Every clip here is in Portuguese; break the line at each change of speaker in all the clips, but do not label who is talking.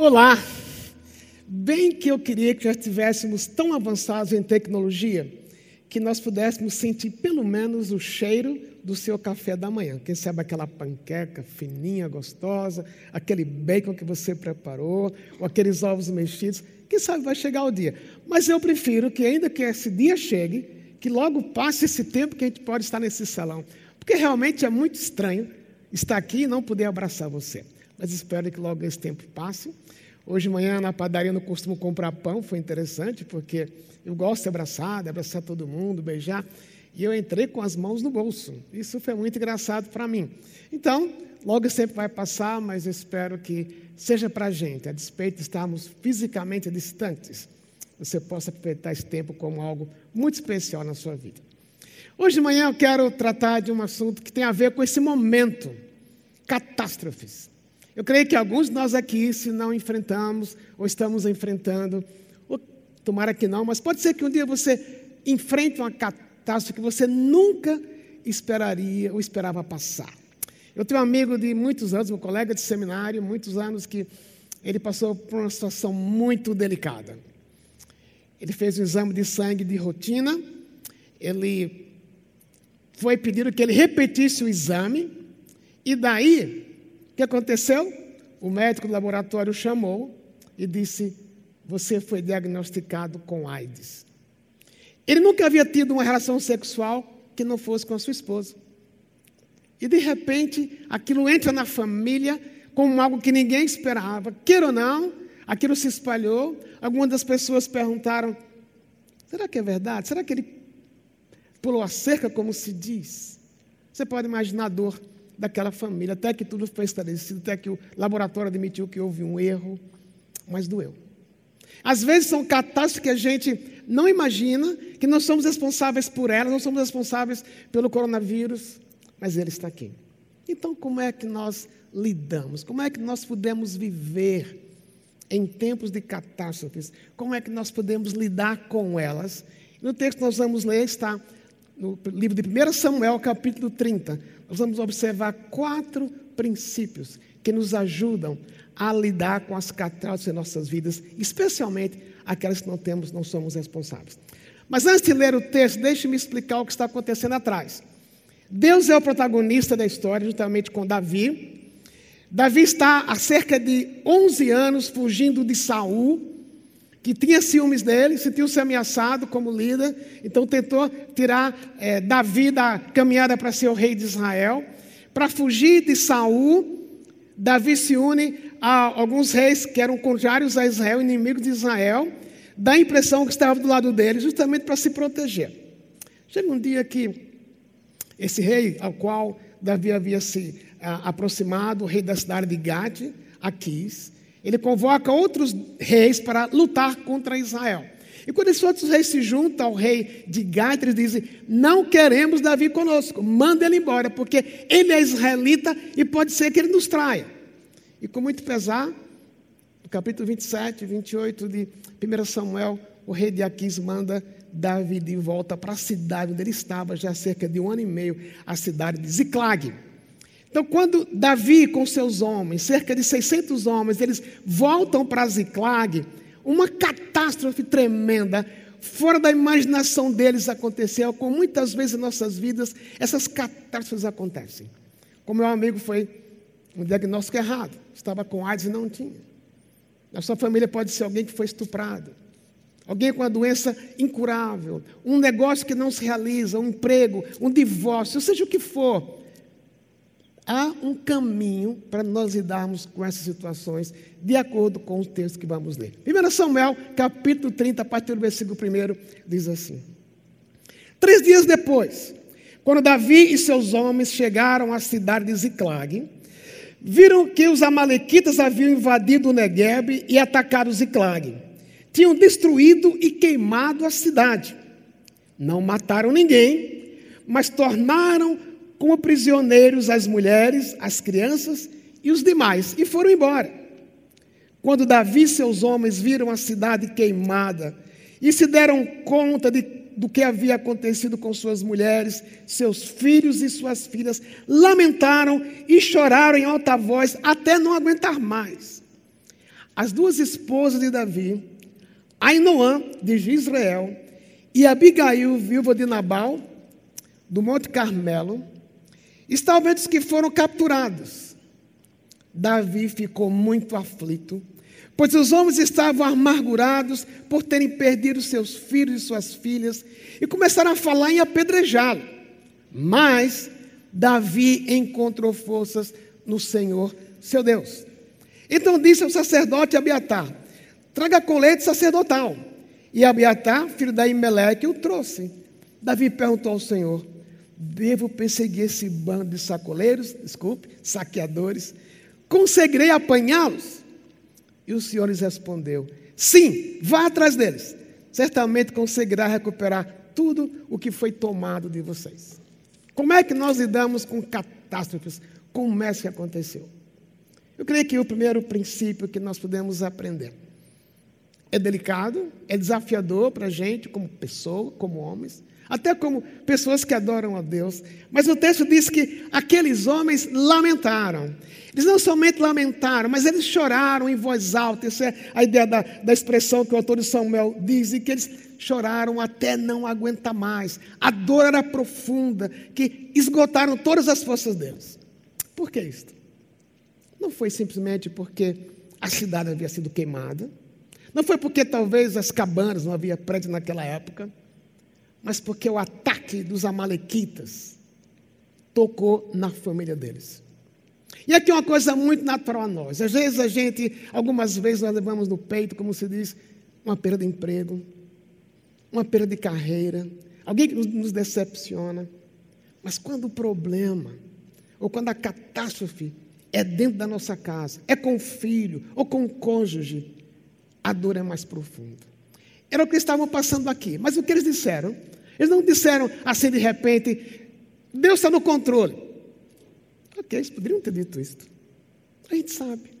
Olá! Bem que eu queria que já estivéssemos tão avançados em tecnologia que nós pudéssemos sentir pelo menos o cheiro do seu café da manhã. Quem sabe aquela panqueca fininha, gostosa, aquele bacon que você preparou, ou aqueles ovos mexidos. Quem sabe vai chegar o dia. Mas eu prefiro que, ainda que esse dia chegue, que logo passe esse tempo que a gente pode estar nesse salão. Porque realmente é muito estranho estar aqui e não poder abraçar você. Mas espero que logo esse tempo passe. Hoje de manhã na padaria não costumo comprar pão, foi interessante, porque eu gosto de abraçar, de abraçar todo mundo, beijar. E eu entrei com as mãos no bolso. Isso foi muito engraçado para mim. Então, logo esse tempo vai passar, mas eu espero que seja para a gente, a despeito de estarmos fisicamente distantes, você possa aproveitar esse tempo como algo muito especial na sua vida. Hoje de manhã eu quero tratar de um assunto que tem a ver com esse momento, catástrofes. Eu creio que alguns de nós aqui, se não enfrentamos ou estamos enfrentando, ou, tomara que não, mas pode ser que um dia você enfrente uma catástrofe que você nunca esperaria ou esperava passar. Eu tenho um amigo de muitos anos, um colega de seminário, muitos anos, que ele passou por uma situação muito delicada. Ele fez um exame de sangue de rotina, ele foi pedido que ele repetisse o exame, e daí que aconteceu? O médico do laboratório chamou e disse: Você foi diagnosticado com AIDS. Ele nunca havia tido uma relação sexual que não fosse com a sua esposa. E de repente, aquilo entra na família como algo que ninguém esperava. Queira ou não, aquilo se espalhou. Algumas das pessoas perguntaram: será que é verdade? Será que ele pulou a cerca, como se diz? Você pode imaginar a dor daquela família, até que tudo foi estabelecido, até que o laboratório admitiu que houve um erro, mas doeu. Às vezes são catástrofes que a gente não imagina, que nós somos responsáveis por elas, não somos responsáveis pelo coronavírus, mas ele está aqui. Então, como é que nós lidamos? Como é que nós podemos viver em tempos de catástrofes? Como é que nós podemos lidar com elas? No texto que nós vamos ler está no livro de 1 Samuel, capítulo 30, nós vamos observar quatro princípios que nos ajudam a lidar com as catástrofes em nossas vidas, especialmente aquelas que não temos, não somos responsáveis. Mas antes de ler o texto, deixe-me explicar o que está acontecendo atrás. Deus é o protagonista da história, juntamente com Davi. Davi está há cerca de 11 anos fugindo de Saul, que tinha ciúmes dele, sentiu-se ameaçado como líder, então tentou tirar é, Davi da caminhada para ser o rei de Israel. Para fugir de Saul, Davi se une a alguns reis que eram contrários a Israel, inimigos de Israel, dá a impressão que estava do lado dele, justamente para se proteger. Chega um dia que esse rei ao qual Davi havia se a, aproximado, o rei da cidade de Gade, Aquis, ele convoca outros reis para lutar contra Israel. E quando esses outros reis se juntam ao rei de Gade, eles dizem: Não queremos Davi conosco, manda ele embora, porque ele é israelita e pode ser que ele nos traia. E com muito pesar, no capítulo 27 e 28 de 1 Samuel, o rei de Aquis manda Davi de volta para a cidade onde ele estava já há cerca de um ano e meio, a cidade de Ziclag. Então, quando Davi com seus homens, cerca de 600 homens, eles voltam para Ziclag, uma catástrofe tremenda, fora da imaginação deles aconteceu, como muitas vezes em nossas vidas essas catástrofes acontecem. Como meu amigo foi um diagnóstico errado, estava com AIDS e não tinha. Na sua família pode ser alguém que foi estuprado, alguém com uma doença incurável, um negócio que não se realiza, um emprego, um divórcio, seja o que for há um caminho para nós lidarmos com essas situações, de acordo com o texto que vamos ler. 1 Samuel, capítulo 30, a partir do versículo 1, diz assim: Três dias depois, quando Davi e seus homens chegaram à cidade de Ziclag, viram que os amalequitas haviam invadido o Negueb e atacado Ziclag. Tinham destruído e queimado a cidade. Não mataram ninguém, mas tornaram como prisioneiros as mulheres, as crianças e os demais, e foram embora. Quando Davi e seus homens viram a cidade queimada e se deram conta de, do que havia acontecido com suas mulheres, seus filhos e suas filhas, lamentaram e choraram em alta voz até não aguentar mais. as duas esposas de Davi, Ainoã, de Israel, e Abigail, viúva de Nabal, do Monte Carmelo, estavam entre os que foram capturados. Davi ficou muito aflito, pois os homens estavam amargurados por terem perdido seus filhos e suas filhas e começaram a falar em apedrejá-lo. Mas Davi encontrou forças no Senhor, seu Deus. Então disse ao sacerdote Abiatar: Traga colete sacerdotal. E Abiatar, filho da Imeleque, o trouxe. Davi perguntou ao Senhor: Devo perseguir esse bando de sacoleiros, desculpe, saqueadores? Conseguirei apanhá-los? E o Senhor lhes respondeu: Sim, vá atrás deles. Certamente conseguirá recuperar tudo o que foi tomado de vocês. Como é que nós lidamos com catástrofes como essa que aconteceu? Eu creio que o primeiro princípio que nós podemos aprender é delicado, é desafiador para a gente, como pessoa, como homens, até como pessoas que adoram a Deus. Mas o texto diz que aqueles homens lamentaram. Eles não somente lamentaram, mas eles choraram em voz alta. Essa é a ideia da, da expressão que o autor de Samuel diz, e que eles choraram até não aguentar mais. A dor era profunda, que esgotaram todas as forças deles. Por que isso? Não foi simplesmente porque a cidade havia sido queimada, não foi porque talvez as cabanas não havia prédio naquela época, mas porque o ataque dos amalequitas tocou na família deles. E aqui é uma coisa muito natural a nós. Às vezes a gente, algumas vezes nós levamos no peito, como se diz, uma perda de emprego, uma perda de carreira, alguém que nos, decepciona. Mas quando o problema, ou quando a catástrofe é dentro da nossa casa, é com o filho ou com o cônjuge, a dor é mais profunda. Era o que estavam passando aqui. Mas o que eles disseram? Eles não disseram assim de repente, Deus está no controle. Ok, eles poderiam ter dito isso. A gente sabe.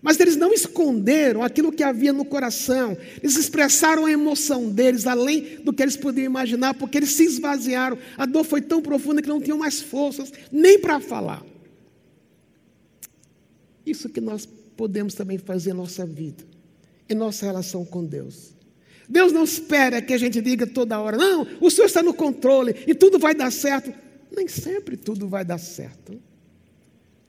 Mas eles não esconderam aquilo que havia no coração. Eles expressaram a emoção deles, além do que eles podiam imaginar, porque eles se esvaziaram. A dor foi tão profunda que não tinham mais forças nem para falar. Isso que nós podemos também fazer em nossa vida em nossa relação com Deus. Deus não espera que a gente diga toda hora, não, o Senhor está no controle e tudo vai dar certo. Nem sempre tudo vai dar certo.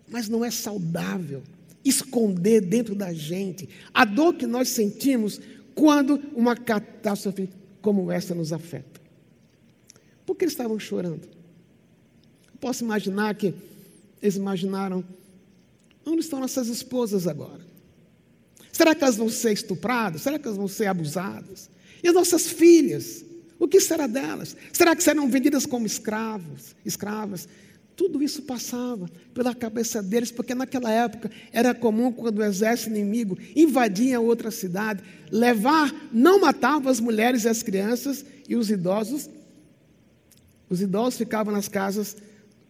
Mas não é saudável esconder dentro da gente a dor que nós sentimos quando uma catástrofe como essa nos afeta. Por que eles estavam chorando? Posso imaginar que eles imaginaram onde estão nossas esposas agora? Será que elas vão ser estupradas? Será que elas vão ser abusadas? E as nossas filhas? O que será delas? Será que serão vendidas como escravos, escravas? Tudo isso passava pela cabeça deles, porque naquela época era comum quando o exército inimigo invadia outra cidade, levar, não matava as mulheres e as crianças e os idosos. Os idosos ficavam nas casas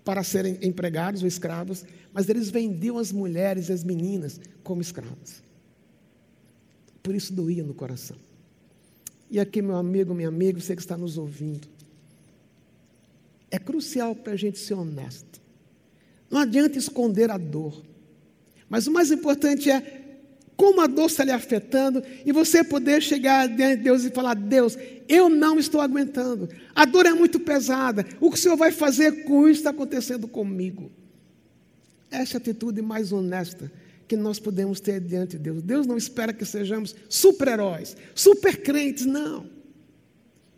para serem empregados ou escravos, mas eles vendiam as mulheres e as meninas como escravos. Por isso doía no coração. E aqui, meu amigo, minha amiga, você que está nos ouvindo, é crucial para a gente ser honesto. Não adianta esconder a dor. Mas o mais importante é como a dor está lhe afetando e você poder chegar diante de Deus e falar: Deus, eu não estou aguentando. A dor é muito pesada. O que o Senhor vai fazer com isso está acontecendo comigo? Essa é atitude mais honesta que nós podemos ter diante de Deus. Deus não espera que sejamos super-heróis, super crentes, não.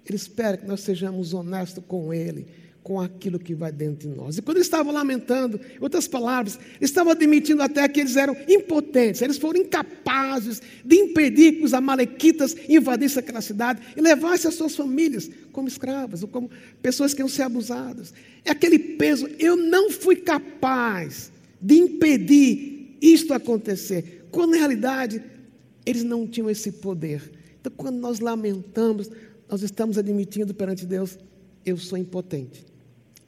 Ele espera que nós sejamos honestos com Ele, com aquilo que vai dentro de nós. E quando eles estavam lamentando, em outras palavras, estavam admitindo até que eles eram impotentes, eles foram incapazes de impedir que os amalequitas invadissem aquela cidade e levassem as suas famílias como escravas ou como pessoas que iam ser abusadas. É aquele peso, eu não fui capaz de impedir isto acontecer, quando na realidade eles não tinham esse poder. Então, quando nós lamentamos, nós estamos admitindo perante Deus: eu sou impotente,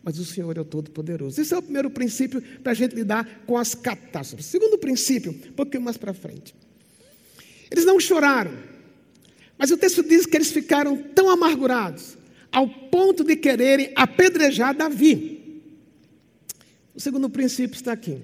mas o Senhor é o Todo-Poderoso. Esse é o primeiro princípio para a gente lidar com as catástrofes. Segundo princípio, um pouquinho mais para frente. Eles não choraram, mas o texto diz que eles ficaram tão amargurados ao ponto de quererem apedrejar Davi. O segundo princípio está aqui.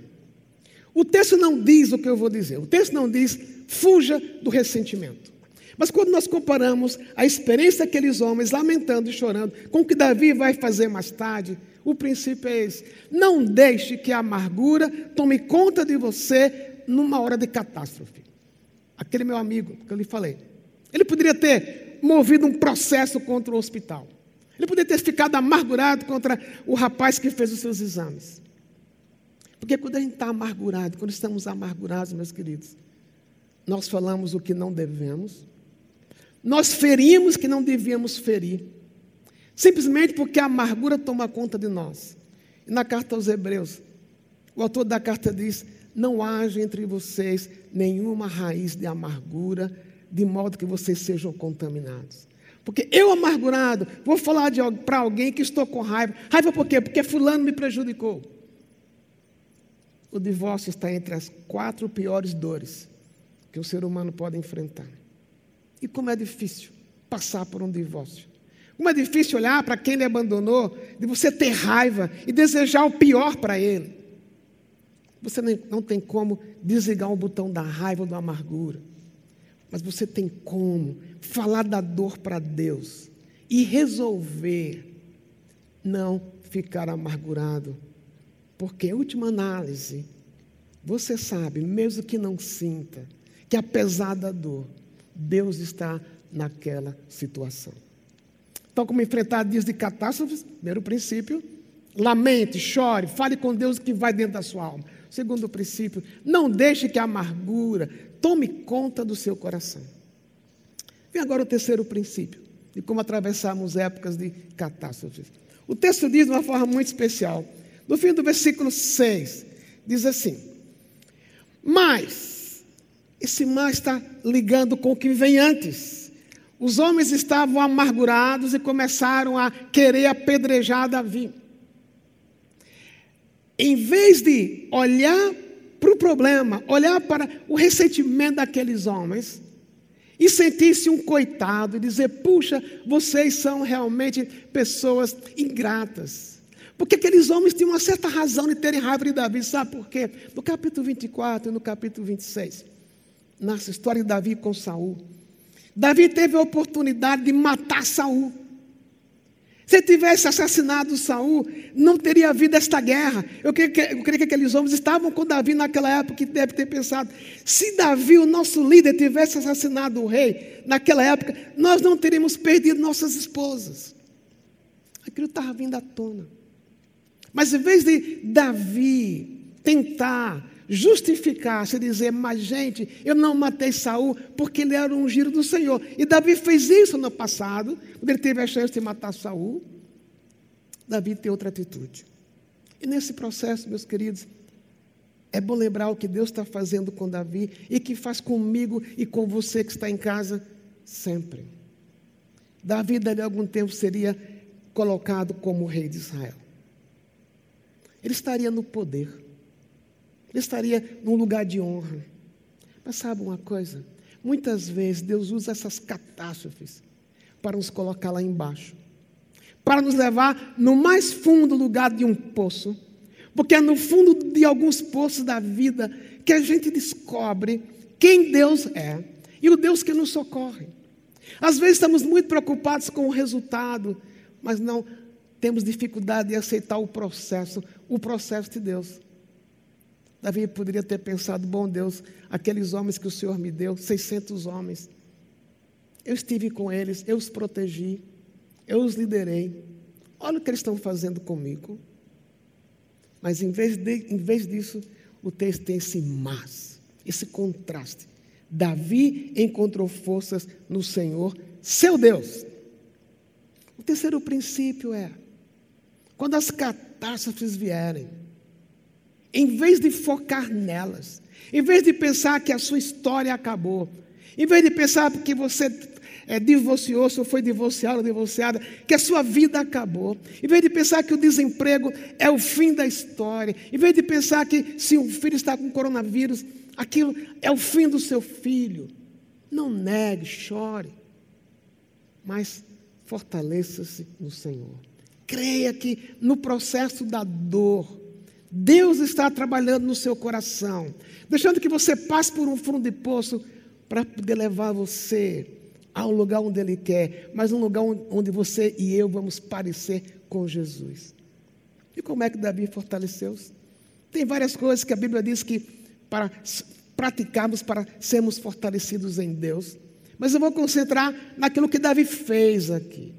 O texto não diz o que eu vou dizer. O texto não diz fuja do ressentimento. Mas quando nós comparamos a experiência daqueles homens lamentando e chorando com o que Davi vai fazer mais tarde, o princípio é esse: não deixe que a amargura tome conta de você numa hora de catástrofe. Aquele meu amigo que eu lhe falei, ele poderia ter movido um processo contra o hospital. Ele poderia ter ficado amargurado contra o rapaz que fez os seus exames. Porque quando a gente está amargurado, quando estamos amargurados, meus queridos, nós falamos o que não devemos, nós ferimos que não devíamos ferir, simplesmente porque a amargura toma conta de nós. E na carta aos Hebreus, o autor da carta diz: Não haja entre vocês nenhuma raiz de amargura, de modo que vocês sejam contaminados. Porque eu, amargurado, vou falar para alguém que estou com raiva. Raiva por quê? Porque Fulano me prejudicou. O divórcio está entre as quatro piores dores que o ser humano pode enfrentar. E como é difícil passar por um divórcio. Como é difícil olhar para quem lhe abandonou, de você ter raiva e desejar o pior para ele. Você não tem como desligar o botão da raiva ou da amargura. Mas você tem como falar da dor para Deus e resolver não ficar amargurado. Porque, última análise, você sabe, mesmo que não sinta, que apesar da dor, Deus está naquela situação. Então, como enfrentar dias de catástrofes? Primeiro princípio, lamente, chore, fale com Deus o que vai dentro da sua alma. Segundo princípio, não deixe que a amargura tome conta do seu coração. Vem agora o terceiro princípio, de como atravessarmos épocas de catástrofes. O texto diz de uma forma muito especial. No fim do versículo 6, diz assim: Mas, esse mais está ligando com o que vem antes. Os homens estavam amargurados e começaram a querer apedrejar Davi. Em vez de olhar para o problema, olhar para o ressentimento daqueles homens e sentir-se um coitado e dizer: puxa, vocês são realmente pessoas ingratas. Porque aqueles homens tinham uma certa razão de terem raiva de Davi, sabe por quê? No capítulo 24 e no capítulo 26, nessa história de Davi com Saul. Davi teve a oportunidade de matar Saul. Se tivesse assassinado Saul, não teria havido esta guerra. Eu creio, que, eu creio que aqueles homens estavam com Davi naquela época e deve ter pensado: se Davi, o nosso líder, tivesse assassinado o rei naquela época, nós não teríamos perdido nossas esposas. Aquilo estava vindo à tona. Mas em vez de Davi tentar justificar-se dizer, mas gente, eu não matei Saul porque ele era um giro do Senhor. E Davi fez isso no passado, quando ele teve a chance de matar Saul. Davi tem outra atitude. E nesse processo, meus queridos, é bom lembrar o que Deus está fazendo com Davi e que faz comigo e com você que está em casa sempre. Davi, dali a algum tempo, seria colocado como rei de Israel. Ele estaria no poder. Ele estaria num lugar de honra. Mas sabe uma coisa? Muitas vezes Deus usa essas catástrofes para nos colocar lá embaixo, para nos levar no mais fundo lugar de um poço, porque é no fundo de alguns poços da vida que a gente descobre quem Deus é e o Deus que nos socorre. Às vezes estamos muito preocupados com o resultado, mas não temos dificuldade de aceitar o processo, o processo de Deus. Davi poderia ter pensado: bom Deus, aqueles homens que o Senhor me deu, 600 homens, eu estive com eles, eu os protegi, eu os liderei. Olha o que eles estão fazendo comigo. Mas em vez, de, em vez disso, o texto tem esse mas, esse contraste. Davi encontrou forças no Senhor, seu Deus. O terceiro princípio é: quando as catástrofes vierem, em vez de focar nelas, em vez de pensar que a sua história acabou, em vez de pensar que você é, divorciou-se ou foi divorciado ou divorciada, que a sua vida acabou, em vez de pensar que o desemprego é o fim da história, em vez de pensar que se um filho está com coronavírus, aquilo é o fim do seu filho, não negue, chore, mas fortaleça-se no Senhor. Creia que no processo da dor, Deus está trabalhando no seu coração, deixando que você passe por um fundo de poço para poder levar você ao lugar onde Ele quer, mas um lugar onde você e eu vamos parecer com Jesus. E como é que Davi fortaleceu-se? Tem várias coisas que a Bíblia diz que para praticarmos, para sermos fortalecidos em Deus. Mas eu vou concentrar naquilo que Davi fez aqui.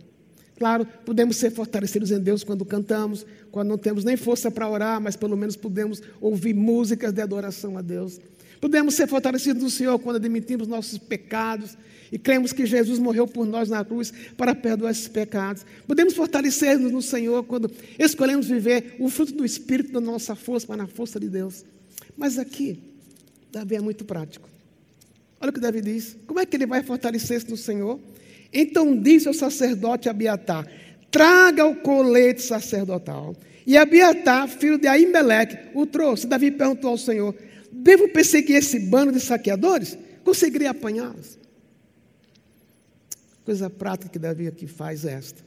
Claro, podemos ser fortalecidos em Deus quando cantamos, quando não temos nem força para orar, mas pelo menos podemos ouvir músicas de adoração a Deus. Podemos ser fortalecidos no Senhor quando admitimos nossos pecados e cremos que Jesus morreu por nós na cruz para perdoar esses pecados. Podemos fortalecer-nos no Senhor quando escolhemos viver o fruto do Espírito da nossa força, para na força de Deus. Mas aqui, Davi é muito prático. Olha o que Davi diz. Como é que ele vai fortalecer-se no Senhor? Então disse ao sacerdote Abiatar: traga o colete sacerdotal. E Abiatar, filho de Aimeleque, o trouxe. Davi perguntou ao Senhor: Devo perseguir esse bando de saqueadores? Conseguiria apanhá-los? Coisa prática que Davi aqui faz é esta.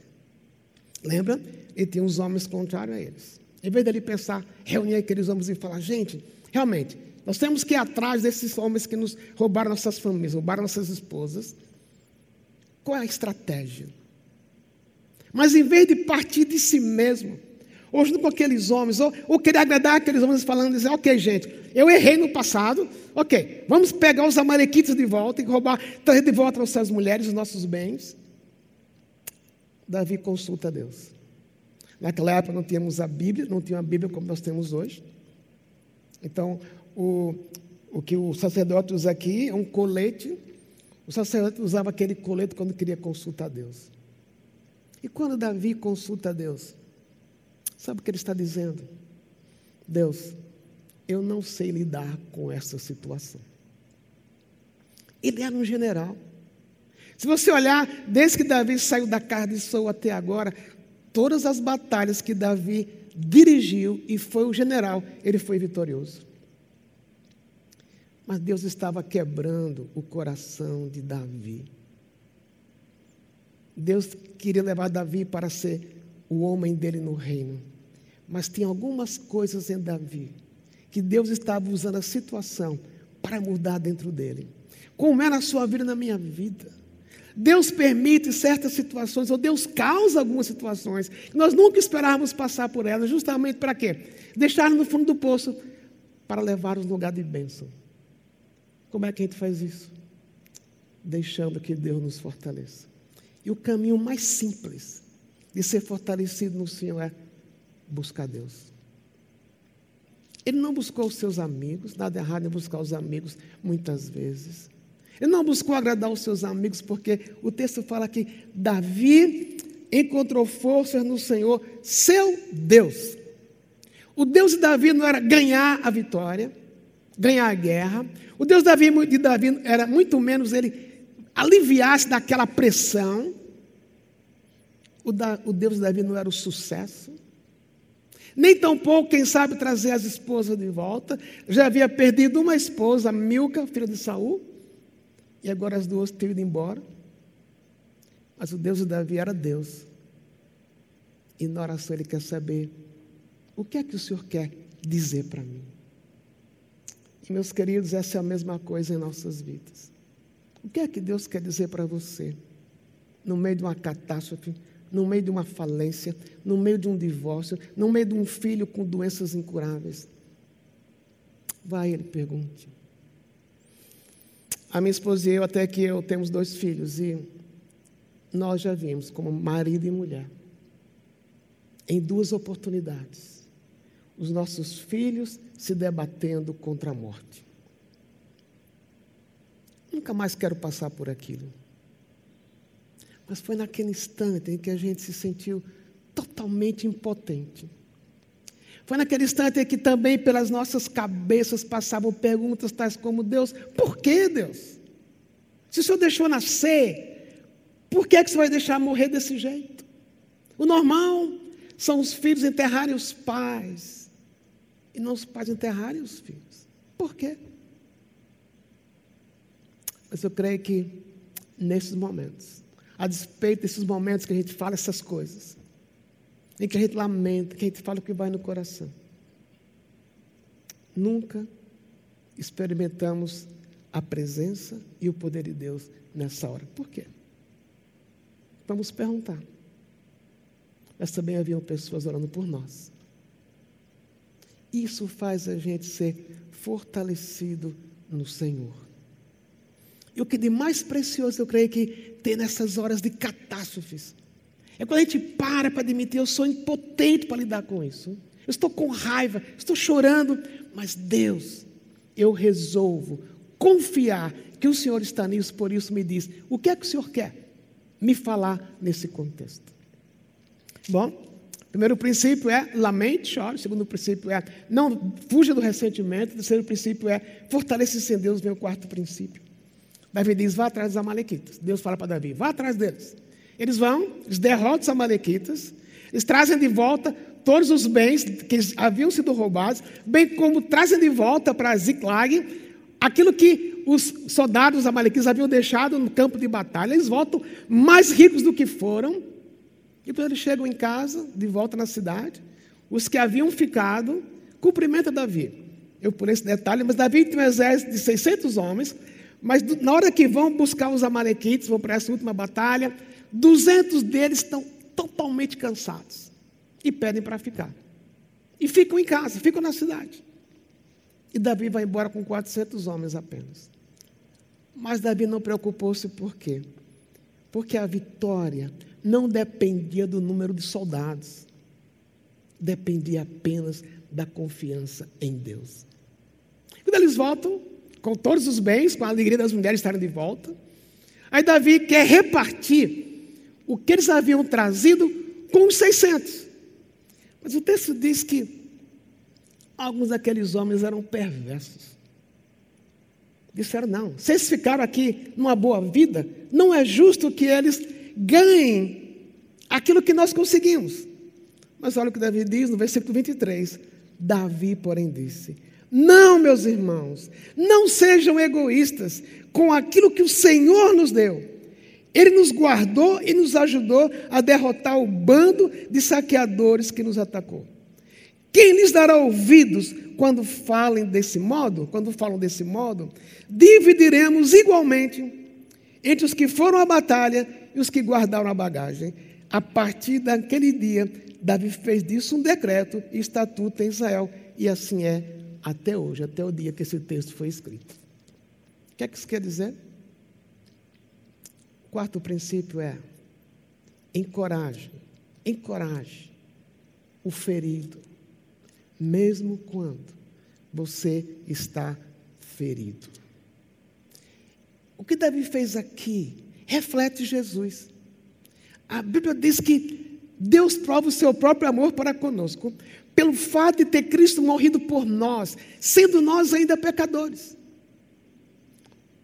Lembra? Ele tinha uns homens contrários a eles. Em vez dele pensar, reunir aqueles homens e falar: gente, realmente, nós temos que ir atrás desses homens que nos roubaram nossas famílias, roubaram nossas esposas. Qual é a estratégia? Mas em vez de partir de si mesmo, ou junto com aqueles homens, ou, ou querer agradar aqueles homens falando, dizer, ok, gente, eu errei no passado, ok, vamos pegar os amalequitas de volta e roubar, trazer de volta nossas mulheres, os nossos bens. Davi consulta a Deus. Naquela época não tínhamos a Bíblia, não tinha a Bíblia como nós temos hoje. Então, o, o que o sacerdote usa aqui é um colete o sacerdote usava aquele colete quando queria consultar Deus. E quando Davi consulta Deus, sabe o que ele está dizendo? Deus, eu não sei lidar com essa situação. Ele era um general. Se você olhar, desde que Davi saiu da casa de Saul até agora, todas as batalhas que Davi dirigiu e foi o general, ele foi vitorioso. Mas Deus estava quebrando o coração de Davi. Deus queria levar Davi para ser o homem dele no reino. Mas tinha algumas coisas em Davi que Deus estava usando a situação para mudar dentro dele. Como é na sua vida, na minha vida. Deus permite certas situações, ou Deus causa algumas situações, que nós nunca esperávamos passar por elas, justamente para quê? Deixar no fundo do poço para levar-nos no lugar de bênção. Como é que a gente faz isso? Deixando que Deus nos fortaleça. E o caminho mais simples de ser fortalecido no Senhor é buscar Deus. Ele não buscou os seus amigos, nada errado em buscar os amigos muitas vezes. Ele não buscou agradar os seus amigos, porque o texto fala que Davi encontrou forças no Senhor, seu Deus. O Deus de Davi não era ganhar a vitória, ganhar a guerra. O Deus de Davi era muito menos ele aliviar-se daquela pressão. O, o Deus de Davi não era o sucesso. Nem tampouco, quem sabe, trazer as esposas de volta. Já havia perdido uma esposa, Milca, filha de Saul, e agora as duas tinham ido embora. Mas o Deus de Davi era Deus. E na oração ele quer saber: o que é que o Senhor quer dizer para mim? Meus queridos, essa é a mesma coisa em nossas vidas. O que é que Deus quer dizer para você? No meio de uma catástrofe, no meio de uma falência, no meio de um divórcio, no meio de um filho com doenças incuráveis. Vai, ele pergunte. A minha esposa e eu, até que eu temos dois filhos, e nós já vimos como marido e mulher, em duas oportunidades, os nossos filhos se debatendo contra a morte. Nunca mais quero passar por aquilo. Mas foi naquele instante em que a gente se sentiu totalmente impotente. Foi naquele instante em que também pelas nossas cabeças passavam perguntas tais como: Deus, por que Deus? Se o Senhor deixou nascer, por que, é que você vai deixar morrer desse jeito? O normal são os filhos enterrarem os pais e não os pais enterrarem os filhos. Por quê? Mas eu creio que nesses momentos, a despeito desses momentos que a gente fala essas coisas, em que a gente lamenta, que a gente fala o que vai no coração, nunca experimentamos a presença e o poder de Deus nessa hora. Por quê? Vamos perguntar. Mas também haviam pessoas orando por nós. Isso faz a gente ser fortalecido no Senhor. E o que de mais precioso eu creio que tem nessas horas de catástrofes é quando a gente para para admitir, eu sou impotente para lidar com isso. Eu estou com raiva, estou chorando, mas Deus, eu resolvo confiar que o Senhor está nisso, por isso me diz: o que é que o Senhor quer me falar nesse contexto? Bom, primeiro princípio é lamente, chore. Segundo princípio é não fuja do ressentimento. Terceiro princípio é fortaleça-se em Deus. Vem o quarto princípio. Davi diz: vá atrás dos Amalequitas. Deus fala para Davi: vá atrás deles. Eles vão, eles derrotam os Amalequitas, eles trazem de volta todos os bens que haviam sido roubados, bem como trazem de volta para Ziklag aquilo que os soldados amalequitas haviam deixado no campo de batalha. Eles voltam mais ricos do que foram. E quando eles chegam em casa, de volta na cidade, os que haviam ficado cumprimentam Davi. Eu por esse detalhe, mas Davi tem um exército de 600 homens, mas na hora que vão buscar os amalequites, vão para essa última batalha, 200 deles estão totalmente cansados e pedem para ficar. E ficam em casa, ficam na cidade. E Davi vai embora com 400 homens apenas. Mas Davi não preocupou-se por quê? Porque a vitória não dependia do número de soldados, dependia apenas da confiança em Deus. Quando eles voltam, com todos os bens, com a alegria das mulheres estarem de volta, aí Davi quer repartir o que eles haviam trazido com os 600. Mas o texto diz que alguns daqueles homens eram perversos. Disseram: não, vocês ficaram aqui numa boa vida, não é justo que eles ganhem aquilo que nós conseguimos. Mas olha o que Davi diz no versículo 23. Davi, porém, disse: Não, meus irmãos, não sejam egoístas com aquilo que o Senhor nos deu. Ele nos guardou e nos ajudou a derrotar o bando de saqueadores que nos atacou. Quem lhes dará ouvidos quando falem desse modo? Quando falam desse modo, dividiremos igualmente entre os que foram à batalha e os que guardaram a bagagem. A partir daquele dia, Davi fez disso um decreto e estatuto em Israel, e assim é até hoje, até o dia que esse texto foi escrito. O que é que isso quer dizer? Quarto princípio é encoraje, encoraje o ferido, mesmo quando você está ferido. O que Davi fez aqui reflete Jesus. A Bíblia diz que Deus prova o seu próprio amor para conosco, pelo fato de ter Cristo morrido por nós, sendo nós ainda pecadores.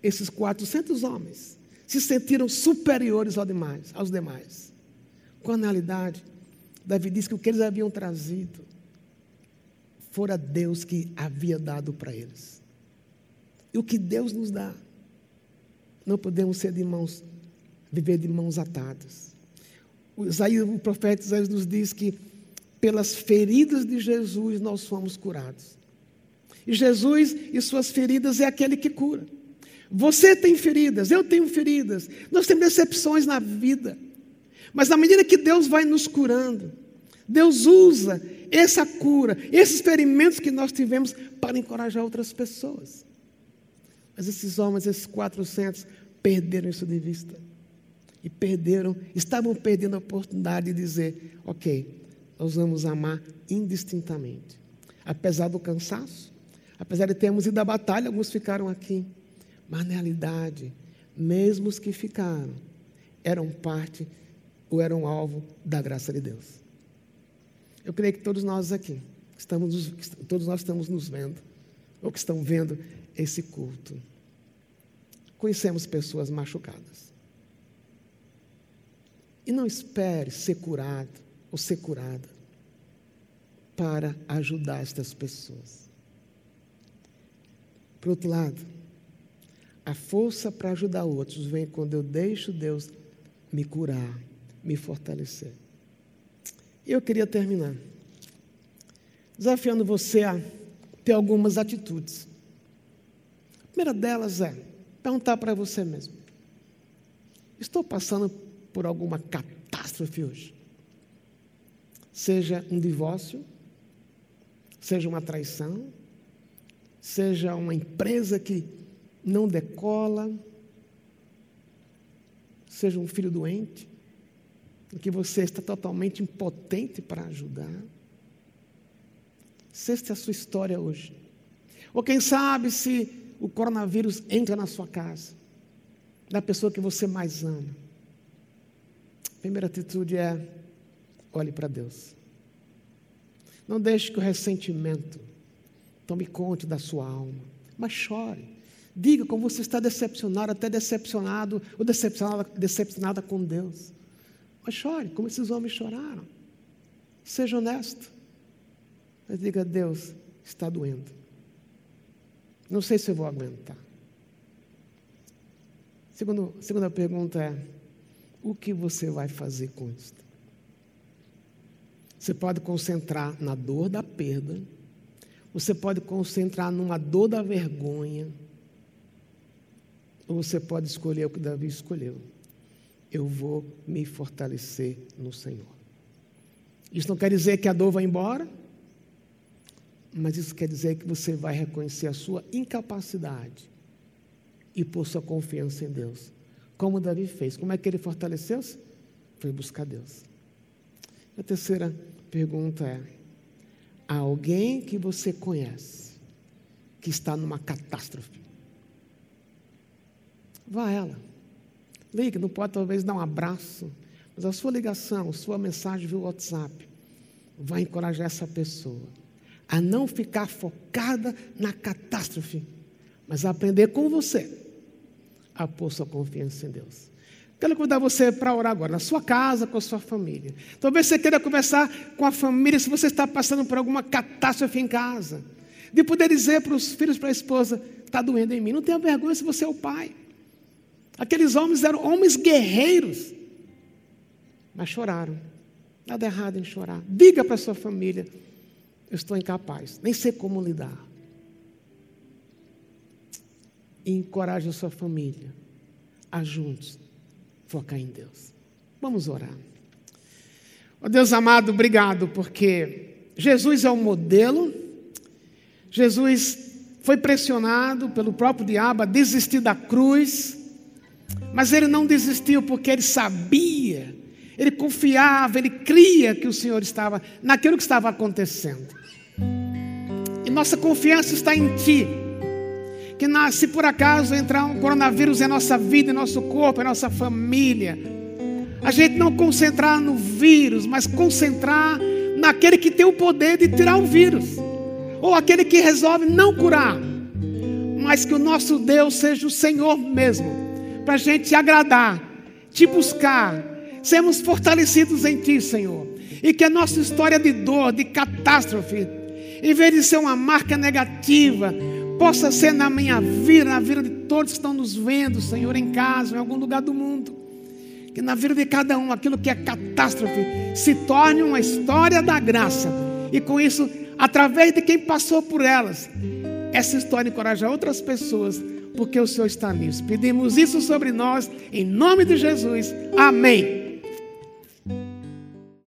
Esses 400 homens se sentiram superiores aos demais, aos demais. Quando na realidade, Davi diz que o que eles haviam trazido fora Deus que havia dado para eles. E o que Deus nos dá, não podemos ser de mãos, viver de mãos atadas. O, Isaías, o profeta Isaías nos diz que pelas feridas de Jesus nós fomos curados. E Jesus e suas feridas é aquele que cura. Você tem feridas, eu tenho feridas, nós temos decepções na vida. Mas na medida que Deus vai nos curando, Deus usa essa cura, esses experimentos que nós tivemos para encorajar outras pessoas. Mas esses homens, esses 400, perderam isso de vista. E perderam, estavam perdendo a oportunidade de dizer: ok, nós vamos amar indistintamente. Apesar do cansaço, apesar de termos ido à batalha, alguns ficaram aqui. Mas na realidade, mesmo os que ficaram, eram parte ou eram alvo da graça de Deus. Eu creio que todos nós aqui, estamos, todos nós estamos nos vendo, ou que estão vendo esse culto, conhecemos pessoas machucadas. E não espere ser curado ou ser curada para ajudar estas pessoas. Por outro lado, a força para ajudar outros vem quando eu deixo Deus me curar, me fortalecer. E eu queria terminar desafiando você a ter algumas atitudes. Primeira delas é perguntar para você mesmo: estou passando por alguma catástrofe hoje? Seja um divórcio, seja uma traição, seja uma empresa que não decola, seja um filho doente, que você está totalmente impotente para ajudar. Se esta é a sua história hoje. Ou quem sabe se o coronavírus entra na sua casa, da pessoa que você mais ama. A primeira atitude é olhe para Deus. Não deixe que o ressentimento tome conta da sua alma, mas chore. Diga como você está decepcionado, até decepcionado ou decepcionada, decepcionada com Deus. Mas chore, como esses homens choraram. Seja honesto. Mas diga, Deus, está doendo. Não sei se eu vou aguentar. Segundo, segunda pergunta é: o que você vai fazer com isso? Você pode concentrar na dor da perda, você pode concentrar numa dor da vergonha, ou você pode escolher o que Davi escolheu. Eu vou me fortalecer no Senhor. Isso não quer dizer que a dor vai embora, mas isso quer dizer que você vai reconhecer a sua incapacidade e pôr sua confiança em Deus. Como Davi fez. Como é que ele fortaleceu-se? Foi buscar Deus. A terceira pergunta é: há alguém que você conhece que está numa catástrofe? Vá a ela. Ligue, não pode talvez dar um abraço, mas a sua ligação, a sua mensagem via WhatsApp vai encorajar essa pessoa a não ficar focada na catástrofe, mas a aprender com você a pôr sua confiança em Deus. Quero convidar você para orar agora, na sua casa, com a sua família. Talvez você queira conversar com a família se você está passando por alguma catástrofe em casa. De poder dizer para os filhos, para a esposa: está doendo em mim. Não tenha vergonha se você é o pai. Aqueles homens eram homens guerreiros, mas choraram. Nada errado em chorar. Diga para a sua família: eu estou incapaz, nem sei como lidar. E encoraje a sua família a juntos focar em Deus. Vamos orar. Oh Deus amado, obrigado, porque Jesus é o modelo. Jesus foi pressionado pelo próprio diabo a desistir da cruz, mas ele não desistiu porque ele sabia ele confiava, ele cria que o Senhor estava naquilo que estava acontecendo. Nossa confiança está em Ti. Que se por acaso entrar um coronavírus em nossa vida, em nosso corpo, em nossa família, a gente não concentrar no vírus, mas concentrar naquele que tem o poder de tirar o vírus, ou aquele que resolve não curar, mas que o nosso Deus seja o Senhor mesmo, para a gente agradar, te buscar sermos fortalecidos em Ti, Senhor. E que a nossa história de dor, de catástrofe, em vez de ser uma marca negativa, possa ser na minha vida, na vida de todos que estão nos vendo, Senhor, em casa, em algum lugar do mundo. Que na vida de cada um, aquilo que é catástrofe se torne uma história da graça. E com isso, através de quem passou por elas, essa história encoraja outras pessoas, porque o Senhor está nisso. Pedimos isso sobre nós, em nome de Jesus. Amém.